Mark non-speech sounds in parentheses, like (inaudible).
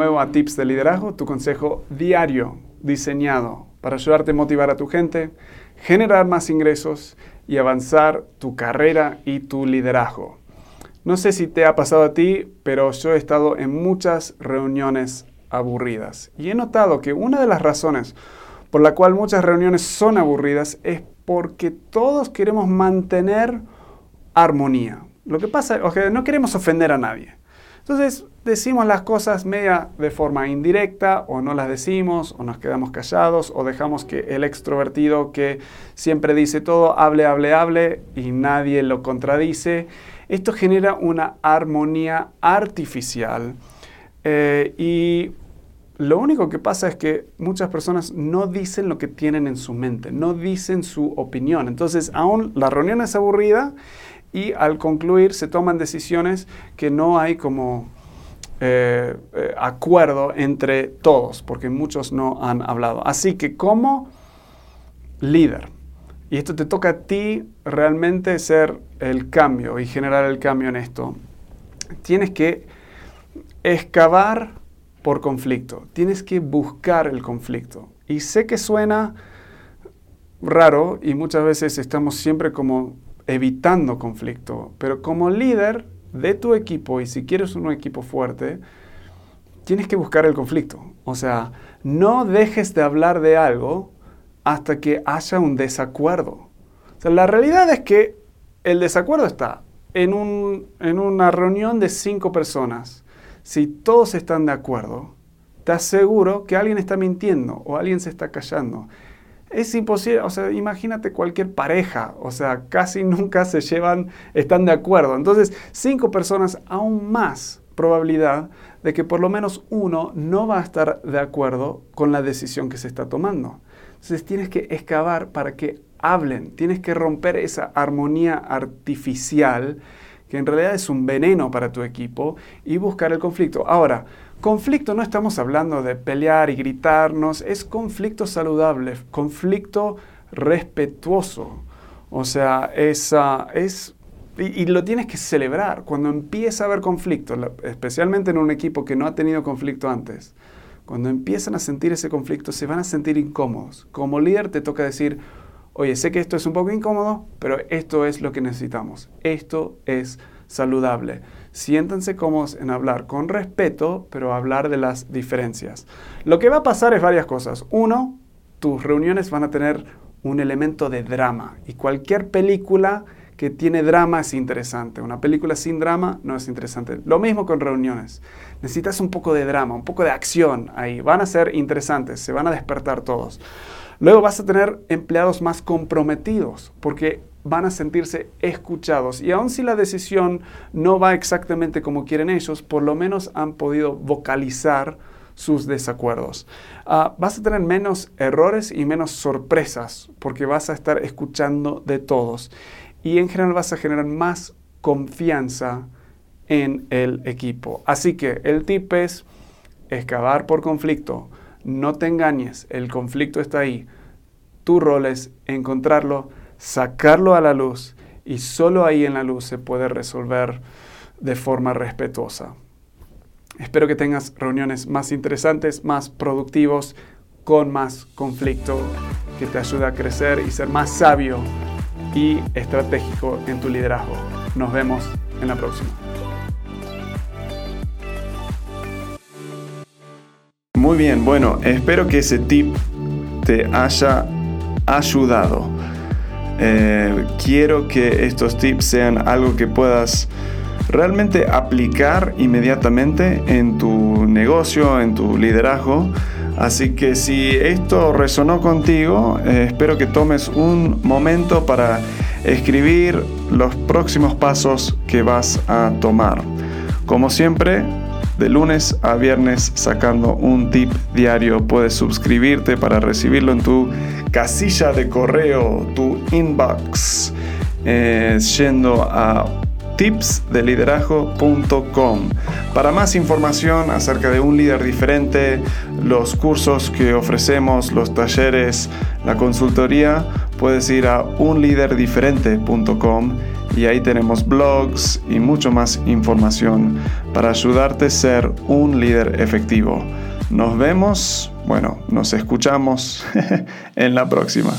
Nuevo a Tips de Liderazgo, tu consejo diario diseñado para ayudarte a motivar a tu gente, generar más ingresos y avanzar tu carrera y tu liderazgo. No sé si te ha pasado a ti, pero yo he estado en muchas reuniones aburridas y he notado que una de las razones por la cual muchas reuniones son aburridas es porque todos queremos mantener armonía. Lo que pasa es que no queremos ofender a nadie. Entonces decimos las cosas media de forma indirecta o no las decimos o nos quedamos callados o dejamos que el extrovertido que siempre dice todo hable, hable, hable y nadie lo contradice. Esto genera una armonía artificial eh, y lo único que pasa es que muchas personas no dicen lo que tienen en su mente, no dicen su opinión. Entonces, aún la reunión es aburrida y al concluir se toman decisiones que no hay como eh, eh, acuerdo entre todos, porque muchos no han hablado. Así que como líder, y esto te toca a ti realmente ser el cambio y generar el cambio en esto, tienes que excavar por conflicto, tienes que buscar el conflicto. Y sé que suena raro y muchas veces estamos siempre como evitando conflicto, pero como líder de tu equipo y si quieres un equipo fuerte, tienes que buscar el conflicto. O sea, no dejes de hablar de algo hasta que haya un desacuerdo. La realidad es que el desacuerdo está en, en una reunión de cinco personas. Si todos están de acuerdo, te aseguro que alguien está mintiendo o alguien se está callando es imposible, o sea, imagínate cualquier pareja, o sea, casi (laughs) nunca se llevan, están de acuerdo. Entonces, cinco personas, aún más probabilidad de que por lo menos uno no va a estar de acuerdo con la decisión que se está tomando. Entonces, tienes que excavar para que hablen, tienes que romper esa armonía artificial que en realidad es un veneno para tu equipo y buscar el conflicto. Ahora, Conflicto no estamos hablando de pelear y gritarnos, es conflicto saludable, conflicto respetuoso. O sea, es, es y, lo tienes que celebrar cuando empieza a haber conflicto, especialmente en un equipo que no ha tenido conflicto antes. Cuando empiezan a sentir ese conflicto, se van a sentir incómodos. Como líder te toca decir, oye, sé que esto es un poco incómodo, pero esto es lo que necesitamos. Esto es saludable. Siéntanse cómodos en hablar con respeto, pero hablar de las diferencias. Lo que va a pasar es varias cosas. Uno, tus reuniones van a tener un elemento de drama y cualquier película que tiene drama es interesante. Una película sin drama no es interesante. Lo mismo con reuniones. Necesitas un poco de drama, un poco de acción ahí. Van a ser interesantes, se van a despertar todos. Luego vas a tener empleados más comprometidos porque van a sentirse escuchados. Y aun si la decisión no va exactamente como quieren ellos, por lo menos han podido vocalizar sus desacuerdos. Ah, vas a tener menos errores y menos sorpresas porque vas a estar escuchando de todos. Y en general vas a generar más confianza en el equipo. Así que el tip es excavar por conflicto. No te engañes, el conflicto está ahí. Tu rol es encontrarlo, sacarlo a la luz y solo ahí en la luz se puede resolver de forma respetuosa. Espero que tengas reuniones más interesantes, más productivos, con más conflicto, que te ayude a crecer y ser más sabio y estratégico en tu liderazgo. Nos vemos en la próxima. Muy bien, bueno, espero que ese tip te haya ayudado. Eh, quiero que estos tips sean algo que puedas realmente aplicar inmediatamente en tu negocio, en tu liderazgo. Así que si esto resonó contigo, eh, espero que tomes un momento para escribir los próximos pasos que vas a tomar. Como siempre, de lunes a viernes sacando un tip diario. Puedes suscribirte para recibirlo en tu casilla de correo, tu inbox, eh, yendo a tipsdeliderazgo.com. Para más información acerca de un líder diferente, los cursos que ofrecemos, los talleres, la consultoría, puedes ir a unliderdiferente.com y ahí tenemos blogs y mucho más información para ayudarte a ser un líder efectivo. Nos vemos, bueno, nos escuchamos (laughs) en la próxima.